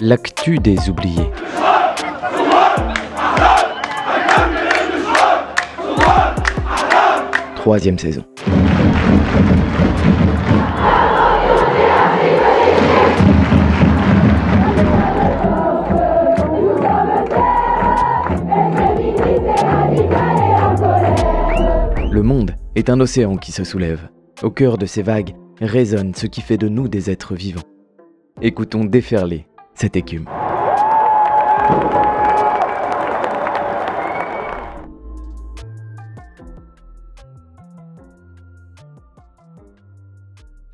L'actu des oubliés. Troisième saison. Monde est un océan qui se soulève. Au cœur de ces vagues résonne ce qui fait de nous des êtres vivants. Écoutons déferler cette écume.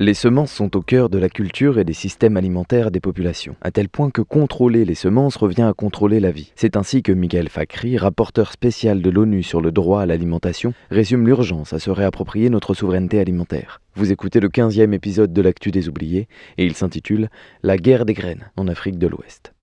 Les semences sont au cœur de la culture et des systèmes alimentaires des populations, à tel point que contrôler les semences revient à contrôler la vie. C'est ainsi que Miguel Fakri, rapporteur spécial de l'ONU sur le droit à l'alimentation, résume l'urgence à se réapproprier notre souveraineté alimentaire. Vous écoutez le 15e épisode de l'Actu des oubliés, et il s'intitule La guerre des graines en Afrique de l'Ouest.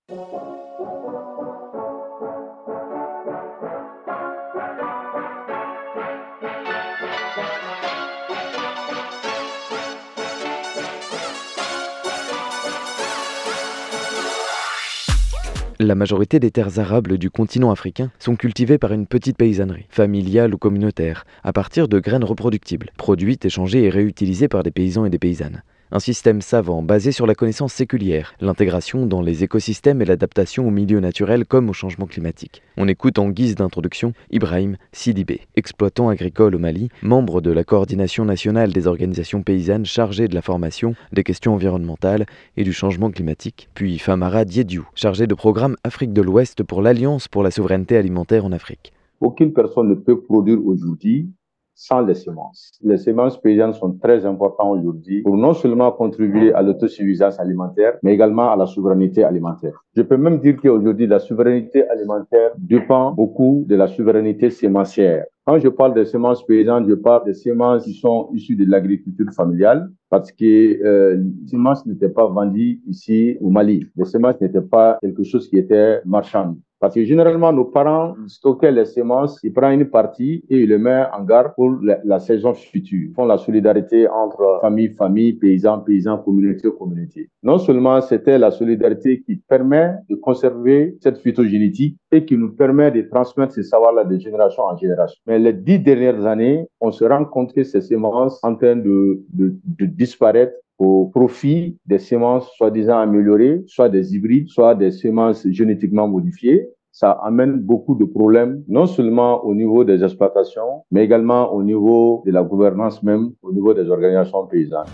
La majorité des terres arables du continent africain sont cultivées par une petite paysannerie, familiale ou communautaire, à partir de graines reproductibles, produites, échangées et réutilisées par des paysans et des paysannes. Un système savant basé sur la connaissance séculière, l'intégration dans les écosystèmes et l'adaptation au milieu naturel comme au changement climatique. On écoute en guise d'introduction Ibrahim Sidibé, exploitant agricole au Mali, membre de la coordination nationale des organisations paysannes chargée de la formation, des questions environnementales et du changement climatique, puis Famara Diediou, chargé de programme Afrique de l'Ouest pour l'Alliance pour la souveraineté alimentaire en Afrique. Aucune personne ne peut produire aujourd'hui sans les semences. Les semences paysannes sont très importantes aujourd'hui pour non seulement contribuer à l'autosuffisance alimentaire, mais également à la souveraineté alimentaire. Je peux même dire qu'aujourd'hui, la souveraineté alimentaire dépend beaucoup de la souveraineté sémencière. Quand je parle de semences paysannes, je parle de semences qui sont issues de l'agriculture familiale, parce que euh, les semences n'étaient pas vendues ici au Mali. Les semences n'étaient pas quelque chose qui était marchand. Parce que généralement, nos parents stockaient les semences, ils prennent une partie et ils les mettent en garde pour la, saison future. Ils font la solidarité entre famille, famille, paysans, paysans, communauté, communauté. Non seulement c'était la solidarité qui permet de conserver cette phytogénétique et qui nous permet de transmettre ces savoirs-là de génération en génération. Mais les dix dernières années, on se rend compte que ces semences en train de, de, de disparaître au profit des semences soi-disant améliorées, soit des hybrides, soit des semences génétiquement modifiées. Ça amène beaucoup de problèmes, non seulement au niveau des exploitations, mais également au niveau de la gouvernance même, au niveau des organisations paysannes.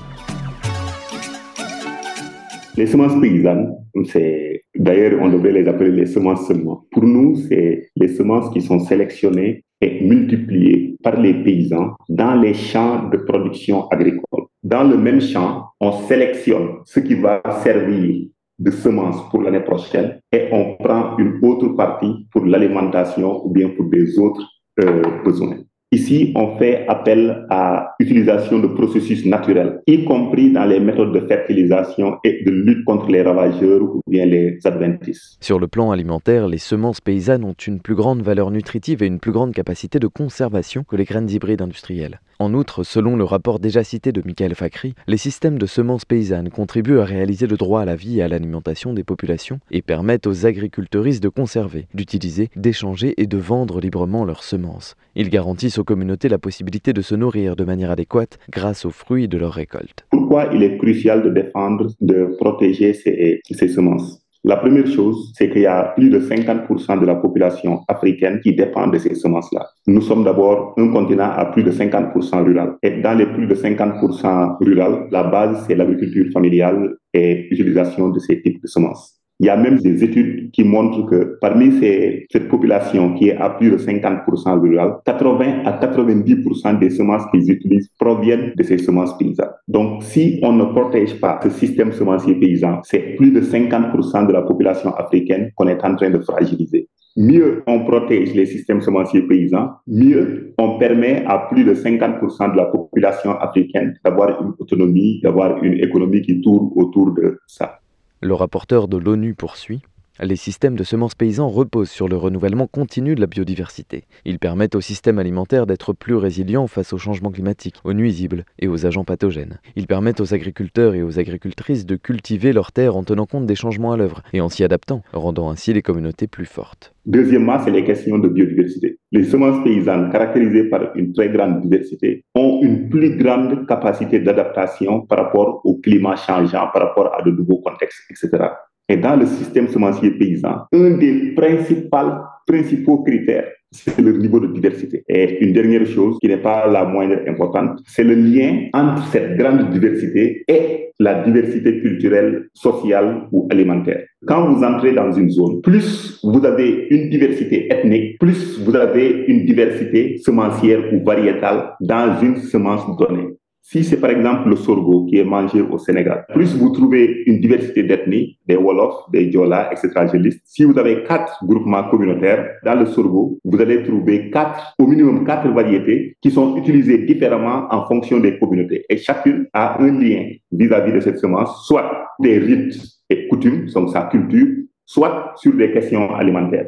Les semences paysannes, c'est d'ailleurs on devrait les appeler les semences seulement. Pour nous, c'est les semences qui sont sélectionnées et multipliées par les paysans dans les champs de production agricole dans le même champ, on sélectionne ce qui va servir de semence pour l'année prochaine et on prend une autre partie pour l'alimentation ou bien pour des autres euh, besoins. Ici, on fait appel à l'utilisation de processus naturels, y compris dans les méthodes de fertilisation et de lutte contre les ravageurs ou bien les adventices. Sur le plan alimentaire, les semences paysannes ont une plus grande valeur nutritive et une plus grande capacité de conservation que les graines hybrides industrielles. En outre, selon le rapport déjà cité de Michael Fakri, les systèmes de semences paysannes contribuent à réaliser le droit à la vie et à l'alimentation des populations et permettent aux agriculteuristes de conserver, d'utiliser, d'échanger et de vendre librement leurs semences. Ils garantissent aux communautés la possibilité de se nourrir de manière adéquate grâce aux fruits de leur récolte. Pourquoi il est crucial de défendre, de protéger ces, ces semences? La première chose, c'est qu'il y a plus de 50% de la population africaine qui dépend de ces semences-là. Nous sommes d'abord un continent à plus de 50% rural. Et dans les plus de 50% rural, la base, c'est l'agriculture familiale et l'utilisation de ces types de semences. Il y a même des études qui montrent que parmi ces, cette population qui est à plus de 50% rurale, 80 à 90% des semences qu'ils utilisent proviennent de ces semences paysannes. Donc, si on ne protège pas ce système semencier paysan, c'est plus de 50% de la population africaine qu'on est en train de fragiliser. Mieux on protège les systèmes semenciers paysans, mieux on permet à plus de 50% de la population africaine d'avoir une autonomie, d'avoir une économie qui tourne autour de ça. Le rapporteur de l'ONU poursuit. Les systèmes de semences paysans reposent sur le renouvellement continu de la biodiversité. Ils permettent au système alimentaire d'être plus résilient face aux changements climatiques, aux nuisibles et aux agents pathogènes. Ils permettent aux agriculteurs et aux agricultrices de cultiver leurs terres en tenant compte des changements à l'œuvre et en s'y adaptant, rendant ainsi les communautés plus fortes. Deuxièmement, c'est les questions de biodiversité. Les semences paysannes, caractérisées par une très grande diversité, ont une plus grande capacité d'adaptation par rapport au climat changeant, par rapport à de nouveaux contextes, etc. Et dans le système semencier paysan, un des principaux, principaux critères, c'est le niveau de diversité. Et une dernière chose qui n'est pas la moindre importante, c'est le lien entre cette grande diversité et la diversité culturelle, sociale ou alimentaire. Quand vous entrez dans une zone, plus vous avez une diversité ethnique, plus vous avez une diversité semencière ou variétale dans une semence donnée. Si c'est par exemple le sorgho qui est mangé au Sénégal, plus vous trouvez une diversité d'ethnies, des Wolofs, des Diola, etc. Je liste. Si vous avez quatre groupements communautaires dans le sorgho, vous allez trouver quatre, au minimum quatre variétés qui sont utilisées différemment en fonction des communautés. Et chacune a un lien vis-à-vis de cette semence, soit des rites et coutumes, donc sa culture, soit sur des questions alimentaires.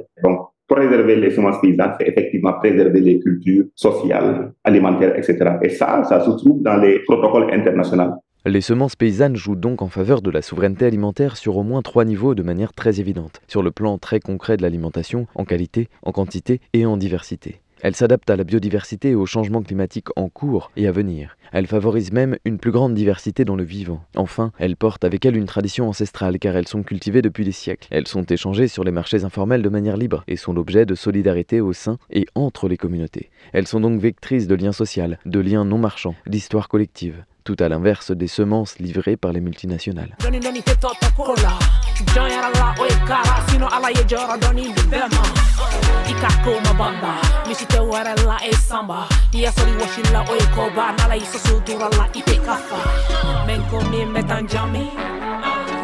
Préserver les semences paysannes, c'est effectivement préserver les cultures sociales, alimentaires, etc. Et ça, ça se trouve dans les protocoles internationaux. Les semences paysannes jouent donc en faveur de la souveraineté alimentaire sur au moins trois niveaux de manière très évidente, sur le plan très concret de l'alimentation, en qualité, en quantité et en diversité. Elle s'adapte à la biodiversité et aux changements climatiques en cours et à venir. Elle favorise même une plus grande diversité dans le vivant. Enfin, elle porte avec elle une tradition ancestrale car elles sont cultivées depuis des siècles. Elles sont échangées sur les marchés informels de manière libre et sont l'objet de solidarité au sein et entre les communautés. Elles sont donc vectrices de liens sociaux, de liens non marchands, d'histoire collective tout à l'inverse des semences livrées par les multinationales.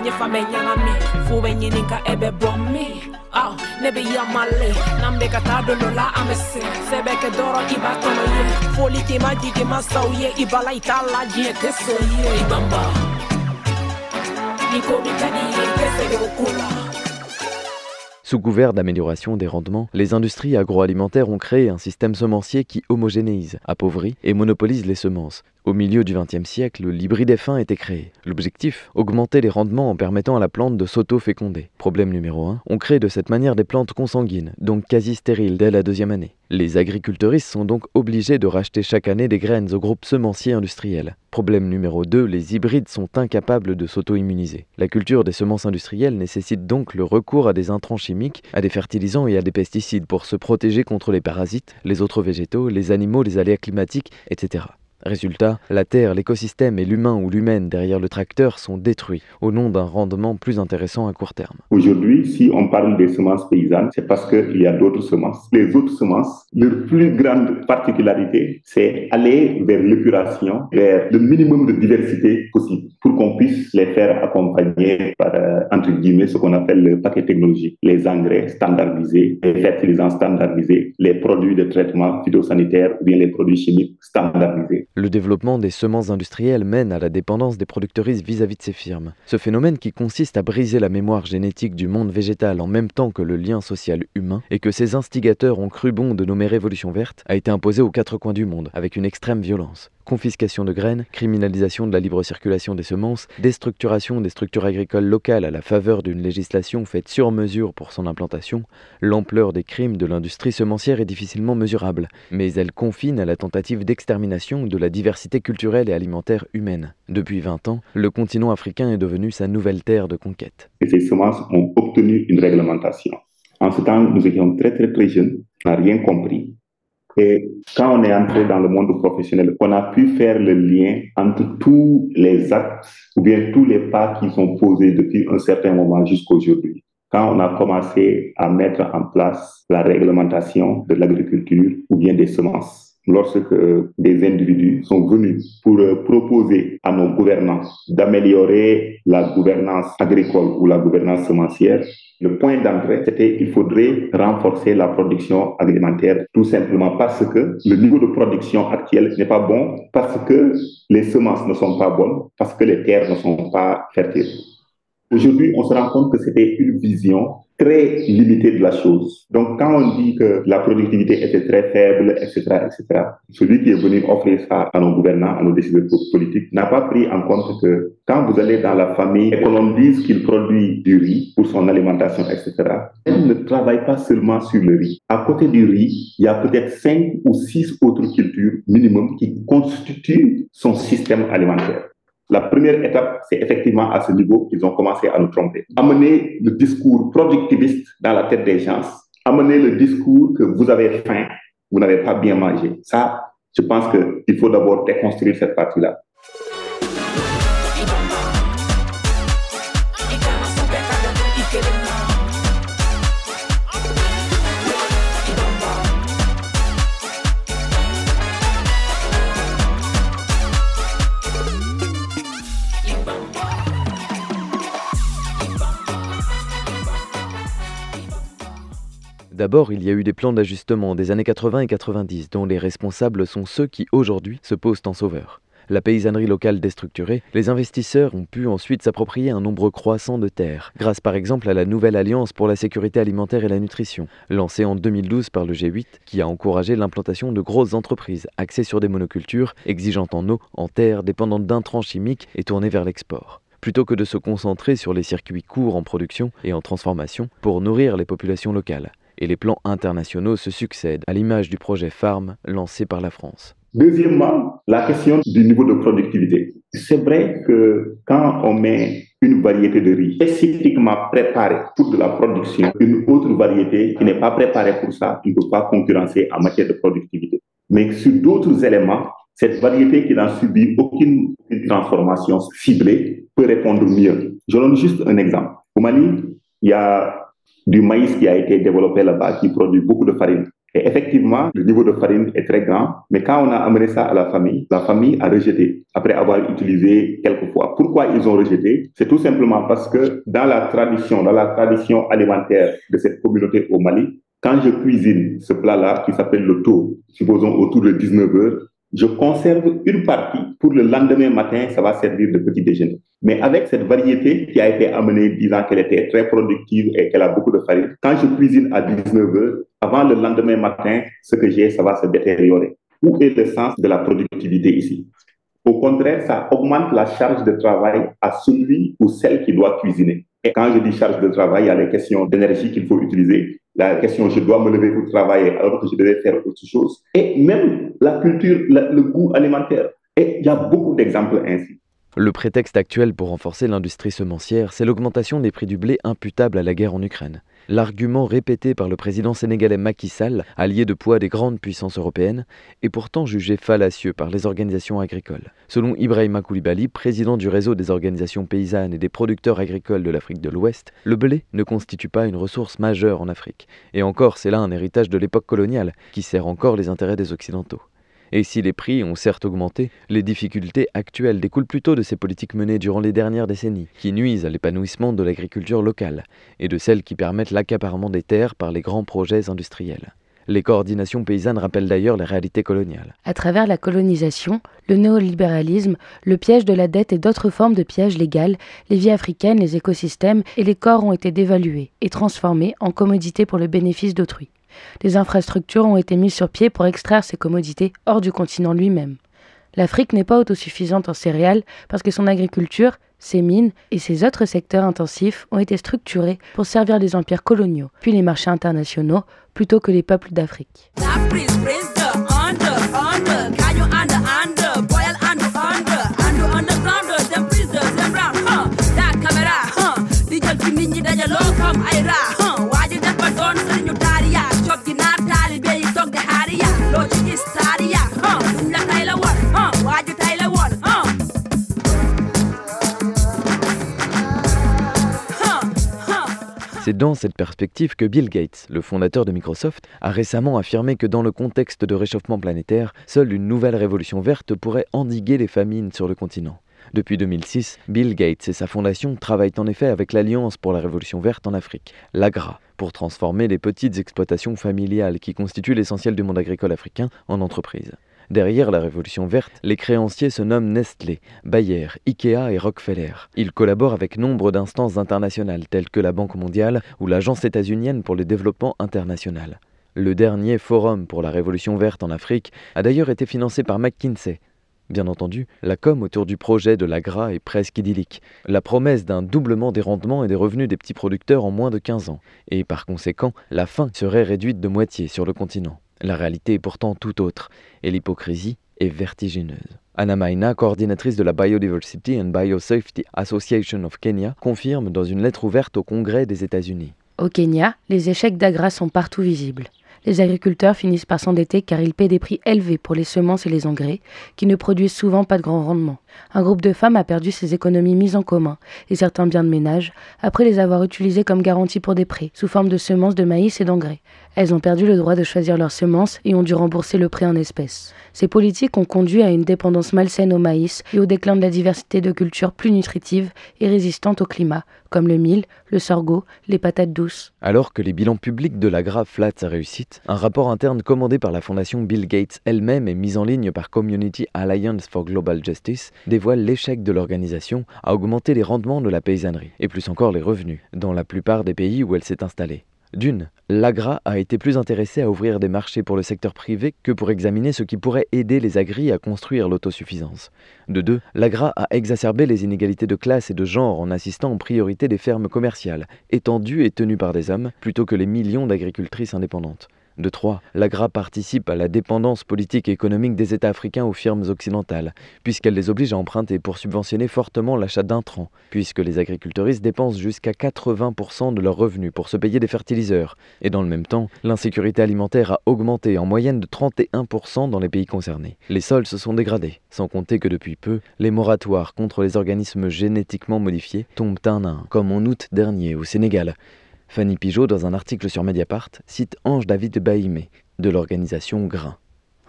nyefamenya nami fuwe nyininka ebe bomi aw ne be yamale n'an bɛ ka taa dondɔ la an bɛ se sɛbɛkɛ dɔrɔn i b'a tɔnɔ ye foli k'i ma jigi ma saw ye i bala i t'a la diɲɛ tɛ so ye i banba ni ko ye i tɛ sɛgɛ Sous couvert d'amélioration des rendements, les industries agroalimentaires ont créé un système semencier qui homogénéise, appauvrit et monopolise les semences, au milieu du XXe siècle, l'hybride F1 était créé. L'objectif Augmenter les rendements en permettant à la plante de s'auto-féconder. Problème numéro 1, on crée de cette manière des plantes consanguines, donc quasi stériles dès la deuxième année. Les agriculteuristes sont donc obligés de racheter chaque année des graines au groupe semencier industriel. Problème numéro 2, les hybrides sont incapables de s'auto-immuniser. La culture des semences industrielles nécessite donc le recours à des intrants chimiques, à des fertilisants et à des pesticides pour se protéger contre les parasites, les autres végétaux, les animaux, les aléas climatiques, etc. Résultat, la terre, l'écosystème et l'humain ou l'humaine derrière le tracteur sont détruits au nom d'un rendement plus intéressant à court terme. Aujourd'hui, si on parle des semences paysannes, c'est parce qu'il y a d'autres semences. Les autres semences, leur plus grande particularité, c'est aller vers l'épuration, vers le minimum de diversité possible pour qu'on puisse les faire accompagner par, euh, entre guillemets, ce qu'on appelle le paquet technologique, les engrais standardisés, les fertilisants standardisés, les produits de traitement phytosanitaire ou bien les produits chimiques standardisés. Le développement des semences industrielles mène à la dépendance des producteuristes vis-à-vis de ces firmes. Ce phénomène qui consiste à briser la mémoire génétique du monde végétal en même temps que le lien social humain et que ces instigateurs ont cru bon de nommer Révolution verte a été imposé aux quatre coins du monde avec une extrême violence confiscation de graines, criminalisation de la libre circulation des semences, déstructuration des structures agricoles locales à la faveur d'une législation faite sur mesure pour son implantation, l'ampleur des crimes de l'industrie semencière est difficilement mesurable, mais elle confine à la tentative d'extermination de la diversité culturelle et alimentaire humaine. Depuis 20 ans, le continent africain est devenu sa nouvelle terre de conquête. Et ces semences ont obtenu une réglementation. En ce temps, nous étions très très très jeunes, n'a rien compris. Et quand on est entré dans le monde professionnel, on a pu faire le lien entre tous les actes ou bien tous les pas qui sont posés depuis un certain moment jusqu'à aujourd'hui. Quand on a commencé à mettre en place la réglementation de l'agriculture ou bien des semences, lorsque des individus sont venus pour proposer à nos gouvernants d'améliorer la gouvernance agricole ou la gouvernance semencière, le point d'entrée, c'était qu'il faudrait renforcer la production alimentaire, tout simplement parce que le niveau de production actuel n'est pas bon, parce que les semences ne sont pas bonnes, parce que les terres ne sont pas fertiles. Aujourd'hui, on se rend compte que c'était une vision très limitée de la chose. Donc, quand on dit que la productivité était très faible, etc., etc., celui qui est venu offrir ça à nos gouvernants, à nos décideurs politiques, n'a pas pris en compte que quand vous allez dans la famille et qu'on dise qu'il produit du riz pour son alimentation, etc., elle ne travaille pas seulement sur le riz. À côté du riz, il y a peut-être cinq ou six autres cultures minimum qui constituent son système alimentaire. La première étape, c'est effectivement à ce niveau qu'ils ont commencé à nous tromper. Amener le discours productiviste dans la tête des gens, amener le discours que vous avez faim, vous n'avez pas bien mangé. Ça, je pense qu'il faut d'abord déconstruire cette partie-là. D'abord, il y a eu des plans d'ajustement des années 80 et 90 dont les responsables sont ceux qui aujourd'hui se posent en sauveurs. La paysannerie locale déstructurée, les investisseurs ont pu ensuite s'approprier un nombre croissant de terres, grâce par exemple à la nouvelle Alliance pour la sécurité alimentaire et la nutrition, lancée en 2012 par le G8, qui a encouragé l'implantation de grosses entreprises axées sur des monocultures, exigeantes en eau, en terre, dépendantes d'intrants chimiques et tournées vers l'export plutôt que de se concentrer sur les circuits courts en production et en transformation pour nourrir les populations locales et les plans internationaux se succèdent, à l'image du projet Farm lancé par la France. Deuxièmement, la question du niveau de productivité. C'est vrai que quand on met une variété de riz spécifiquement préparée pour de la production, une autre variété qui n'est pas préparée pour ça, ne peut pas concurrencer en matière de productivité. Mais sur d'autres éléments, cette variété qui n'a subi aucune transformation ciblée peut répondre mieux. Je donne juste un exemple. Au Mali, il y a du maïs qui a été développé là-bas, qui produit beaucoup de farine. Et effectivement, le niveau de farine est très grand, mais quand on a amené ça à la famille, la famille a rejeté après avoir utilisé quelques fois. Pourquoi ils ont rejeté? C'est tout simplement parce que dans la tradition, dans la tradition alimentaire de cette communauté au Mali, quand je cuisine ce plat-là qui s'appelle le taux, supposons autour de 19 heures, je conserve une partie pour le lendemain matin, ça va servir de petit déjeuner. Mais avec cette variété qui a été amenée disant qu'elle était très productive et qu'elle a beaucoup de farine, quand je cuisine à 19 heures, avant le lendemain matin, ce que j'ai, ça va se détériorer. Où est le sens de la productivité ici? Au contraire, ça augmente la charge de travail à celui ou celle qui doit cuisiner. Et quand je dis charge de travail, il y a les questions d'énergie qu'il faut utiliser, la question je dois me lever pour travailler alors que je devais faire autre chose, et même la culture, le goût alimentaire. Et il y a beaucoup d'exemples ainsi. Le prétexte actuel pour renforcer l'industrie semencière, c'est l'augmentation des prix du blé imputable à la guerre en Ukraine. L'argument répété par le président sénégalais Macky Sall, allié de poids des grandes puissances européennes, est pourtant jugé fallacieux par les organisations agricoles. Selon Ibrahima Koulibaly, président du réseau des organisations paysannes et des producteurs agricoles de l'Afrique de l'Ouest, le blé ne constitue pas une ressource majeure en Afrique. Et encore, c'est là un héritage de l'époque coloniale qui sert encore les intérêts des Occidentaux. Et si les prix ont certes augmenté, les difficultés actuelles découlent plutôt de ces politiques menées durant les dernières décennies, qui nuisent à l'épanouissement de l'agriculture locale, et de celles qui permettent l'accaparement des terres par les grands projets industriels. Les coordinations paysannes rappellent d'ailleurs les réalités coloniales. À travers la colonisation, le néolibéralisme, le piège de la dette et d'autres formes de pièges légales, les vies africaines, les écosystèmes et les corps ont été dévalués et transformés en commodités pour le bénéfice d'autrui. Des infrastructures ont été mises sur pied pour extraire ces commodités hors du continent lui-même. L'Afrique n'est pas autosuffisante en céréales parce que son agriculture, ses mines et ses autres secteurs intensifs ont été structurés pour servir les empires coloniaux, puis les marchés internationaux, plutôt que les peuples d'Afrique. C'est dans cette perspective que Bill Gates, le fondateur de Microsoft, a récemment affirmé que dans le contexte de réchauffement planétaire, seule une nouvelle révolution verte pourrait endiguer les famines sur le continent. Depuis 2006, Bill Gates et sa fondation travaillent en effet avec l'Alliance pour la Révolution verte en Afrique, l'AGRA, pour transformer les petites exploitations familiales qui constituent l'essentiel du monde agricole africain en entreprises. Derrière la révolution verte, les créanciers se nomment Nestlé, Bayer, Ikea et Rockefeller. Ils collaborent avec nombre d'instances internationales telles que la Banque mondiale ou l'Agence états-unienne pour le développement international. Le dernier forum pour la révolution verte en Afrique a d'ailleurs été financé par McKinsey. Bien entendu, la com autour du projet de l'AGRA est presque idyllique. La promesse d'un doublement des rendements et des revenus des petits producteurs en moins de 15 ans. Et par conséquent, la faim serait réduite de moitié sur le continent. La réalité est pourtant tout autre, et l'hypocrisie est vertigineuse. Anna Maina, coordinatrice de la Biodiversity and Biosafety Association of Kenya, confirme dans une lettre ouverte au Congrès des États-Unis. Au Kenya, les échecs d'AGRA sont partout visibles les agriculteurs finissent par s'endetter car ils paient des prix élevés pour les semences et les engrais, qui ne produisent souvent pas de grand rendement. Un groupe de femmes a perdu ses économies mises en commun et certains biens de ménage après les avoir utilisés comme garantie pour des prêts, sous forme de semences de maïs et d'engrais. Elles ont perdu le droit de choisir leurs semences et ont dû rembourser le prêt en espèces. Ces politiques ont conduit à une dépendance malsaine au maïs et au déclin de la diversité de cultures plus nutritives et résistantes au climat, comme le mil, le sorgho, les patates douces. Alors que les bilans publics de la Grave flattent sa réussite, un rapport interne commandé par la fondation Bill Gates elle-même et mis en ligne par Community Alliance for Global Justice dévoile l'échec de l'organisation à augmenter les rendements de la paysannerie, et plus encore les revenus, dans la plupart des pays où elle s'est installée. D'une, l'AGRA a été plus intéressée à ouvrir des marchés pour le secteur privé que pour examiner ce qui pourrait aider les agris à construire l'autosuffisance. De deux, l'AGRA a exacerbé les inégalités de classe et de genre en insistant en priorité des fermes commerciales, étendues et tenues par des hommes, plutôt que les millions d'agricultrices indépendantes. De trois, l'AGRA participe à la dépendance politique et économique des États africains aux firmes occidentales, puisqu'elle les oblige à emprunter pour subventionner fortement l'achat d'intrants, puisque les agriculteuristes dépensent jusqu'à 80% de leurs revenus pour se payer des fertiliseurs. Et dans le même temps, l'insécurité alimentaire a augmenté en moyenne de 31% dans les pays concernés. Les sols se sont dégradés, sans compter que depuis peu, les moratoires contre les organismes génétiquement modifiés tombent un à un, comme en août dernier au Sénégal, Fanny Pigeot, dans un article sur Mediapart, cite Ange David Baïmé, de l'organisation Grain.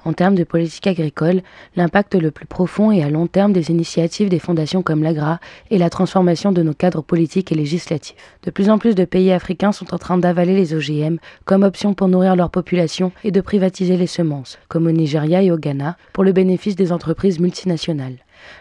En termes de politique agricole, l'impact le plus profond et à long terme des initiatives des fondations comme l'AGRA est la transformation de nos cadres politiques et législatifs. De plus en plus de pays africains sont en train d'avaler les OGM comme option pour nourrir leur population et de privatiser les semences, comme au Nigeria et au Ghana, pour le bénéfice des entreprises multinationales.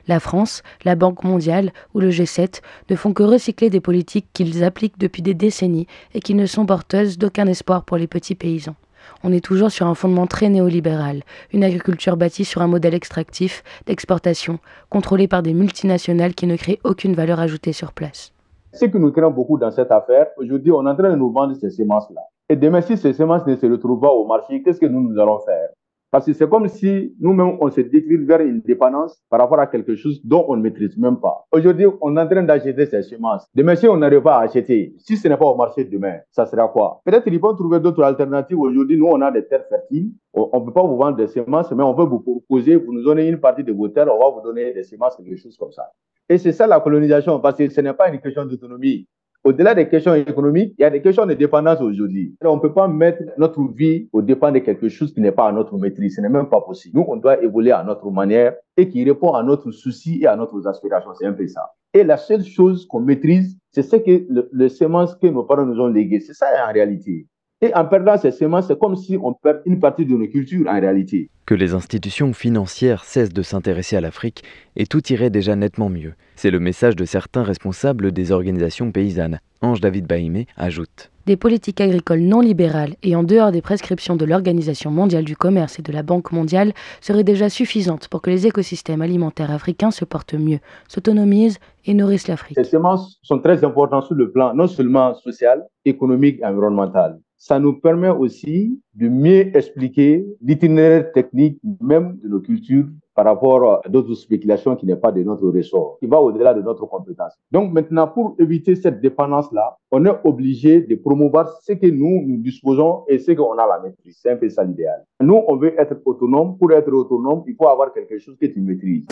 La France, la Banque mondiale ou le G7 ne font que recycler des politiques qu'ils appliquent depuis des décennies et qui ne sont porteuses d'aucun espoir pour les petits paysans. On est toujours sur un fondement très néolibéral, une agriculture bâtie sur un modèle extractif, d'exportation, contrôlé par des multinationales qui ne créent aucune valeur ajoutée sur place. Ce qui nous craint beaucoup dans cette affaire, aujourd'hui, on est en train de nous vendre ces semences-là. Et demain, si ces semences ne se retrouvent pas au marché, qu'est-ce que nous, nous allons faire? Parce que c'est comme si nous-mêmes, on se décline vers une dépendance par rapport à quelque chose dont on ne maîtrise même pas. Aujourd'hui, on est en train d'acheter ces semences. Demain, si on n'arrive pas à acheter, si ce n'est pas au marché demain, ça sera quoi? Peut-être qu'ils vont trouver d'autres alternatives. Aujourd'hui, nous, on a des terres fertiles. On ne peut pas vous vendre des semences, mais on peut vous proposer, vous nous donnez une partie de vos terres, on va vous donner des semences, quelque chose comme ça. Et c'est ça la colonisation, parce que ce n'est pas une question d'autonomie. Au-delà des questions économiques, il y a des questions de dépendance aujourd'hui. On ne peut pas mettre notre vie au dépend de quelque chose qui n'est pas à notre maîtrise. Ce n'est même pas possible. Nous, on doit évoluer à notre manière et qui répond à notre souci et à notre aspirations. C'est un peu ça. Et la seule chose qu'on maîtrise, c'est ce que le, le que nos parents nous ont légué. C'est ça en réalité. Et en perdant ces semences, c'est comme si on perd une partie de nos cultures en réalité. Que les institutions financières cessent de s'intéresser à l'Afrique et tout irait déjà nettement mieux. C'est le message de certains responsables des organisations paysannes. Ange David Baïmé ajoute. Des politiques agricoles non libérales et en dehors des prescriptions de l'Organisation mondiale du commerce et de la Banque mondiale seraient déjà suffisantes pour que les écosystèmes alimentaires africains se portent mieux, s'autonomisent et nourrissent l'Afrique. Ces semences sont très importantes sur le plan non seulement social, économique et environnemental ça nous permet aussi de mieux expliquer l'itinéraire technique même de nos cultures par rapport à d'autres spéculations qui n'est pas de notre ressort, qui va au-delà de notre compétence. Donc maintenant, pour éviter cette dépendance-là, on est obligé de promouvoir ce que nous, nous disposons et ce qu'on a la maîtrise. C'est un peu ça l'idéal. Nous, on veut être autonome. Pour être autonome, il faut avoir quelque chose que tu maîtrises.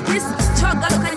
like this. Talk, gotta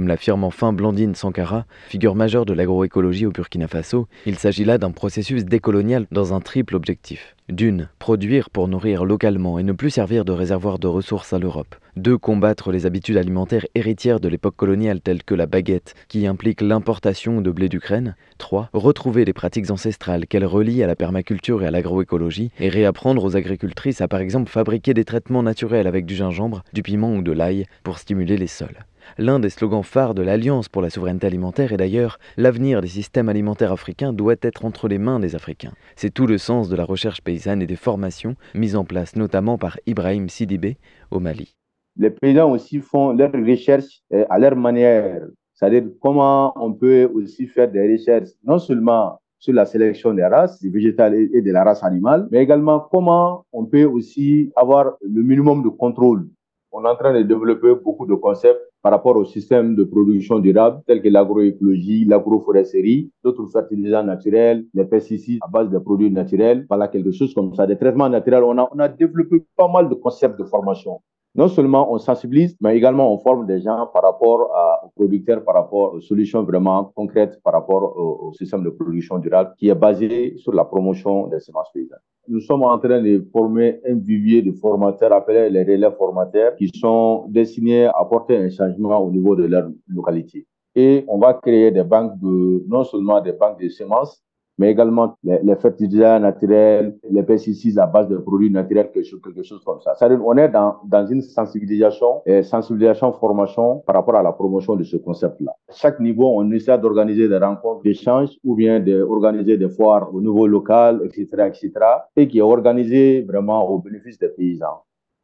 Comme l'affirme enfin Blandine Sankara, figure majeure de l'agroécologie au Burkina Faso, il s'agit là d'un processus décolonial dans un triple objectif. D'une, produire pour nourrir localement et ne plus servir de réservoir de ressources à l'Europe. Deux, combattre les habitudes alimentaires héritières de l'époque coloniale telles que la baguette, qui implique l'importation de blé d'Ukraine. Trois, retrouver les pratiques ancestrales qu'elle relie à la permaculture et à l'agroécologie et réapprendre aux agricultrices à par exemple fabriquer des traitements naturels avec du gingembre, du piment ou de l'ail pour stimuler les sols. L'un des slogans phares de l'Alliance pour la souveraineté alimentaire est d'ailleurs L'avenir des systèmes alimentaires africains doit être entre les mains des Africains. C'est tout le sens de la recherche paysanne et des formations mises en place notamment par Ibrahim Sidibé au Mali. Les paysans aussi font leurs recherches euh, à leur manière, c'est-à-dire comment on peut aussi faire des recherches non seulement sur la sélection des races, des végétales et de la race animale, mais également comment on peut aussi avoir le minimum de contrôle on est en train de développer beaucoup de concepts par rapport au système de production durable, tels que l'agroécologie, l'agroforesterie, d'autres fertilisants naturels, les pesticides à base de produits naturels, voilà quelque chose comme ça, des traitements naturels. On a, on a développé pas mal de concepts de formation non seulement on sensibilise, mais également on forme des gens par rapport aux producteurs, par rapport aux solutions vraiment concrètes par rapport au, système de production durable qui est basé sur la promotion des semences paysannes. Nous sommes en train de former un vivier de formateurs appelés les relais formateurs qui sont destinés à apporter un changement au niveau de leur localité. Et on va créer des banques de, non seulement des banques de semences, mais également les, fertilisants naturels, les pesticides à base de produits naturels, quelque chose, quelque chose comme ça. C'est-à-dire on est dans, dans une sensibilisation, sensibilisation, formation par rapport à la promotion de ce concept-là. Chaque niveau, on essaie d'organiser des rencontres d'échange ou bien d'organiser des foires au niveau local, etc., etc., et qui est organisé vraiment au bénéfice des paysans.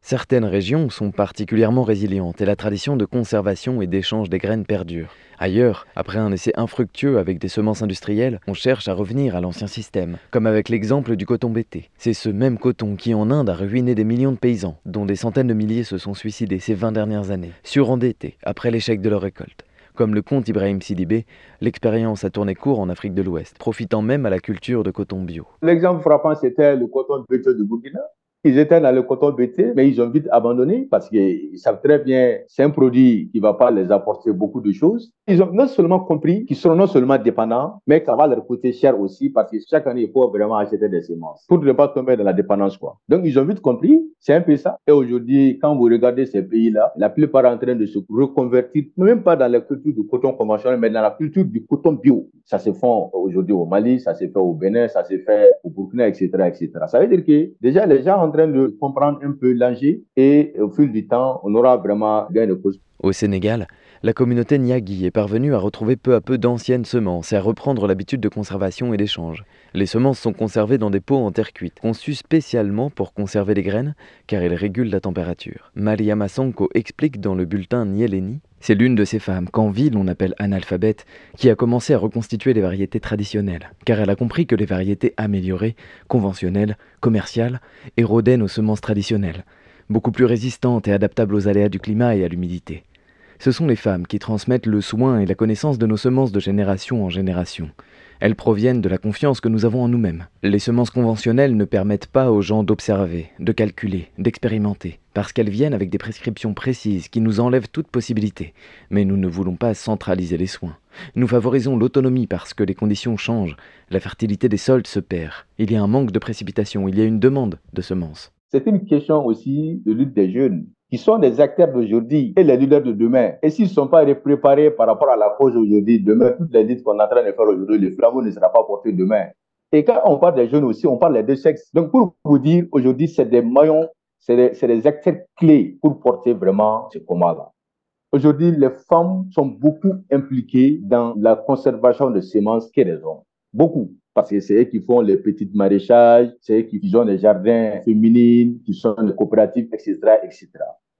Certaines régions sont particulièrement résilientes et la tradition de conservation et d'échange des graines perdure. Ailleurs, après un essai infructueux avec des semences industrielles, on cherche à revenir à l'ancien système, comme avec l'exemple du coton bêté. C'est ce même coton qui en Inde a ruiné des millions de paysans, dont des centaines de milliers se sont suicidés ces 20 dernières années, surendettés après l'échec de leur récolte. Comme le compte Ibrahim Sidibé, l'expérience a tourné court en Afrique de l'Ouest, profitant même à la culture de coton bio. L'exemple frappant, c'était le coton bêté de Burkina. Ils étaient dans le coton bêté, mais ils ont vite abandonné parce qu'ils savent très bien c'est un produit qui va pas les apporter beaucoup de choses. Ils ont non seulement compris qu'ils seront non seulement dépendants, mais que ça va leur coûter cher aussi parce que chaque année, il faut vraiment acheter des semences pour ne pas tomber dans la dépendance. Quoi. Donc, ils ont vite compris, c'est un peu ça. Et aujourd'hui, quand vous regardez ces pays-là, la plupart sont en train de se reconvertir, même pas dans la culture du coton conventionnel, mais dans la culture du coton bio. Ça se fait aujourd'hui au Mali, ça se fait au Bénin, ça se fait au Burkina, etc., etc. Ça veut dire que déjà, les gens sont en de comprendre un peu l'enjeu et au fil du temps, on aura vraiment gain de cause. Au Sénégal, la communauté Niagui est parvenue à retrouver peu à peu d'anciennes semences et à reprendre l'habitude de conservation et d'échange. Les semences sont conservées dans des pots en terre cuite, conçus spécialement pour conserver les graines, car elles régulent la température. Mariama Sanko explique dans le bulletin Nieleni c'est l'une de ces femmes qu'en ville on appelle analphabète qui a commencé à reconstituer les variétés traditionnelles, car elle a compris que les variétés améliorées, conventionnelles, commerciales, érodaient nos semences traditionnelles, beaucoup plus résistantes et adaptables aux aléas du climat et à l'humidité. Ce sont les femmes qui transmettent le soin et la connaissance de nos semences de génération en génération. Elles proviennent de la confiance que nous avons en nous-mêmes. Les semences conventionnelles ne permettent pas aux gens d'observer, de calculer, d'expérimenter, parce qu'elles viennent avec des prescriptions précises qui nous enlèvent toute possibilité. Mais nous ne voulons pas centraliser les soins. Nous favorisons l'autonomie parce que les conditions changent, la fertilité des sols se perd, il y a un manque de précipitation, il y a une demande de semences. C'est une question aussi de lutte des jeunes qui sont des acteurs d'aujourd'hui et les leaders de demain. Et s'ils ne sont pas préparés par rapport à la cause aujourd'hui, demain, toutes les luttes qu'on est en train de faire aujourd'hui, le flambeau ne sera pas porté demain. Et quand on parle des jeunes aussi, on parle des deux sexes. Donc pour vous dire, aujourd'hui, c'est des maillons, c'est des, acteurs clés pour porter vraiment ce combat-là. Aujourd'hui, les femmes sont beaucoup impliquées dans la conservation de semences que les hommes. Beaucoup parce que c'est eux qui font les petits maraîchages, c'est eux qui ont les jardins féminins, qui sont les coopératives, etc., etc.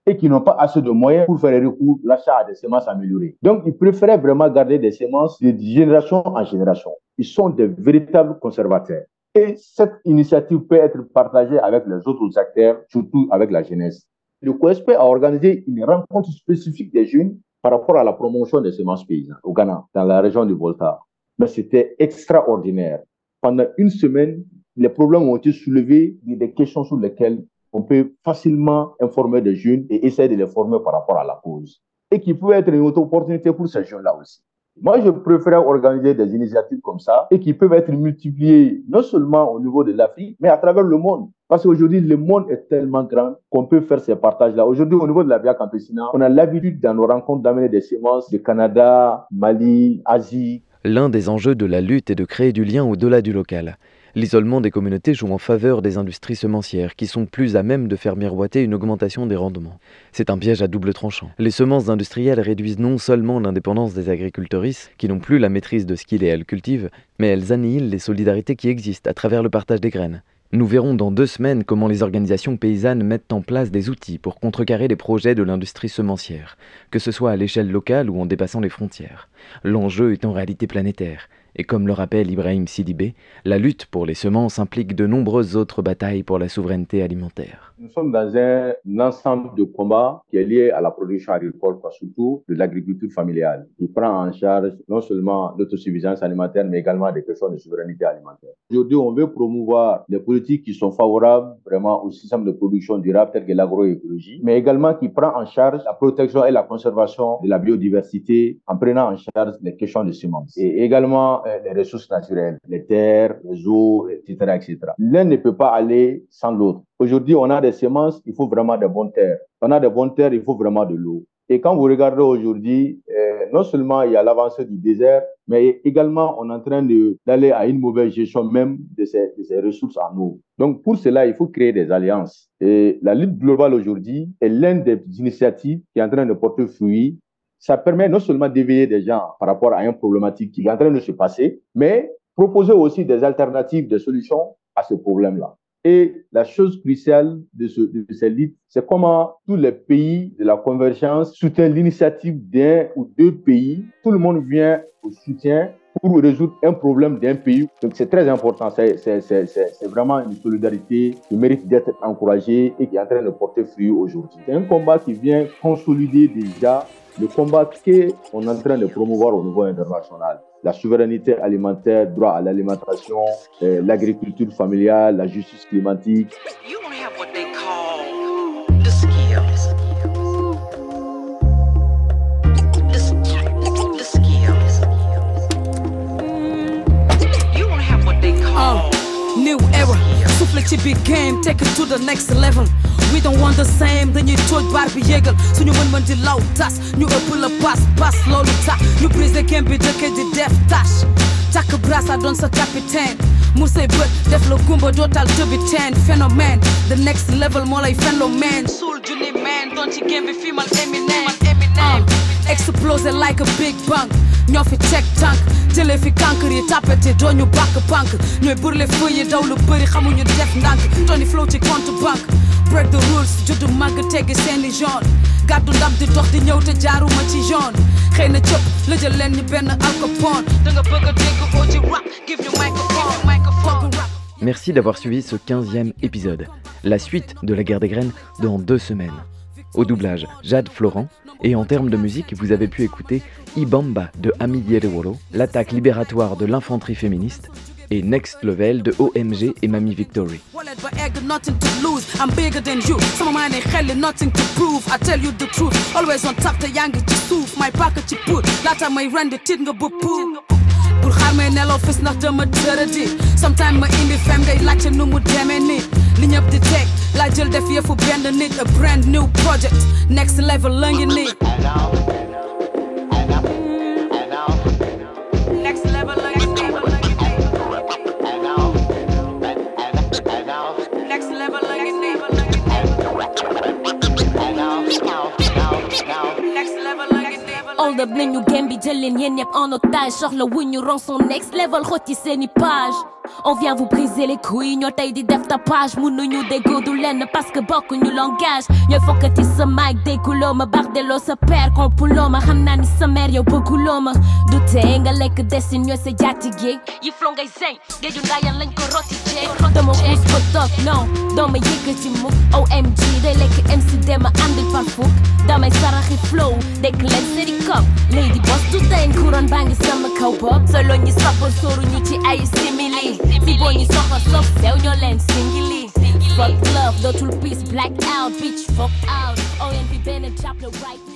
Et qui n'ont pas assez de moyens pour faire recours l'achat des semences améliorées. Donc, ils préféraient vraiment garder des semences de génération en génération. Ils sont des véritables conservateurs. Et cette initiative peut être partagée avec les autres acteurs, surtout avec la jeunesse. Le COSP a organisé une rencontre spécifique des jeunes par rapport à la promotion des semences paysannes au Ghana, dans la région du Volta mais c'était extraordinaire. Pendant une semaine, les problèmes ont été soulevés, des questions sur lesquelles on peut facilement informer des jeunes et essayer de les former par rapport à la cause. et qui peut être une autre opportunité pour ces jeunes-là aussi. Moi, je préfère organiser des initiatives comme ça et qui peuvent être multipliées non seulement au niveau de l'Afrique, mais à travers le monde. Parce qu'aujourd'hui, le monde est tellement grand qu'on peut faire ces partages-là. Aujourd'hui, au niveau de la Via Campesina, on a l'habitude dans nos rencontres d'amener des semences du Canada, Mali, Asie. L'un des enjeux de la lutte est de créer du lien au-delà du local. L'isolement des communautés joue en faveur des industries semencières qui sont plus à même de faire miroiter une augmentation des rendements. C'est un piège à double tranchant. Les semences industrielles réduisent non seulement l'indépendance des agricultrices, qui n'ont plus la maîtrise de ce qu'ils et elles cultivent, mais elles annihilent les solidarités qui existent à travers le partage des graines. Nous verrons dans deux semaines comment les organisations paysannes mettent en place des outils pour contrecarrer les projets de l'industrie semencière, que ce soit à l'échelle locale ou en dépassant les frontières. L'enjeu est en réalité planétaire. Et comme le rappelle Ibrahim Sidibé, la lutte pour les semences implique de nombreuses autres batailles pour la souveraineté alimentaire. Nous sommes dans un, ensemble de combats qui est lié à la production agricole, pas surtout de l'agriculture familiale, qui prend en charge non seulement l'autosuffisance alimentaire, mais également des questions de souveraineté alimentaire. Aujourd'hui, on veut promouvoir des politiques qui sont favorables vraiment au système de production durable tel que l'agroécologie, mais également qui prend en charge la protection et la conservation de la biodiversité en prenant en charge les questions de semences. Et également euh, les ressources naturelles, les terres, les eaux, etc., etc. L'un ne peut pas aller sans l'autre. Aujourd'hui, on a des semences, il faut vraiment de bonnes terres. On a de bonnes terres, il faut vraiment de l'eau. Et quand vous regardez aujourd'hui, euh, non seulement il y a l'avancée du désert, mais également on est en train d'aller à une mauvaise gestion même de ces, de ces, ressources en eau. Donc pour cela, il faut créer des alliances. Et la lutte globale aujourd'hui est l'une des initiatives qui est en train de porter fruit. Ça permet non seulement d'éveiller des gens par rapport à une problématique qui est en train de se passer, mais proposer aussi des alternatives, des solutions à ce problème-là. Et la chose cruciale de, ce, de c'est comment tous les pays de la convergence soutiennent l'initiative d'un ou deux pays. Tout le monde vient au soutien pour résoudre un problème d'un pays. Donc c'est très important. C'est vraiment une solidarité qui mérite d'être encouragée et qui est en train de porter fruit aujourd'hui. C'est un combat qui vient consolider déjà le combat qu'on est en train de promouvoir au niveau international la souveraineté alimentaire, droit à l'alimentation, euh, l'agriculture familiale, la justice climatique. New era. Ci big game, take it to the next level. We don't want the same Then dañuy tooj baar bi yégal suñu mën-mën di law tas ñu ëpp la pas pas loolu tax ñu brise game bi dëkke di def tâche takk brasa doon sa capitaine mu say bët def la gumba dootal tëbi teen phénomène the next level moo lay phénomène suul junni man doon ci game bi fii man Eminem uh. Explosé like a big bang. Ñoo fi teg tànk jëlee fi kankër yi tapete doo ñu bàkk pànk. Ñooy burle feu yi daw lu bëri xamuñu def ndànk. Tony flow ci compte banque. Break the rules juddu màgg teggi seeni jaune. Gàddu ndam di dox di ñëw te jaaruma ci jaune xëy na cëpp la jël leen ñi benn alcopone da nga bëgg a dégg ci rap give you microphone. Merci d'avoir suivi ce 15e épisode. La suite de la guerre des graines dans deux semaines. Au doublage, Jade Florent. Et en termes de musique, vous avez pu écouter Ibamba de Ami Yerewolo, l'attaque libératoire de l'infanterie féministe, et Next Level de OMG et Mamie Victory. Li ñëpp di teg laa jël def yëfu benn nit A brand new project. Next level la ngi nii hold up nañu game bi jël leen yéen ñëpp en otage. Soxla wuñu rançon next level. Xotti seeni page on vient vous briser les couilles ñoo tey di def tapage mënuñu déggoo du parce que bokkuñu langage. Ñooy fokkati sa mic dégguloo ma bardeloo sa père kompuloo ma xam naa ni sa mère yow bëgguloo ma du tee nga lekk desin ñooy sa jaatige yi flow ngay zeng géeju ndaayan lañ ko roti jee dama xuus ba toog non. Doo ma yëkkati mukk OMG day lekk MC dema andil par fukk damay saraxi flow dekk leen seri kop lady boss du tey kuran baa ngi sama kaw bopp solo ñi sabo sóoru ñu ci ay simili Fibonacci soccer, soft, sell your land singly. Fuck love, do two piece, black out, bitch, fuck out. ONP Ben and Chapter right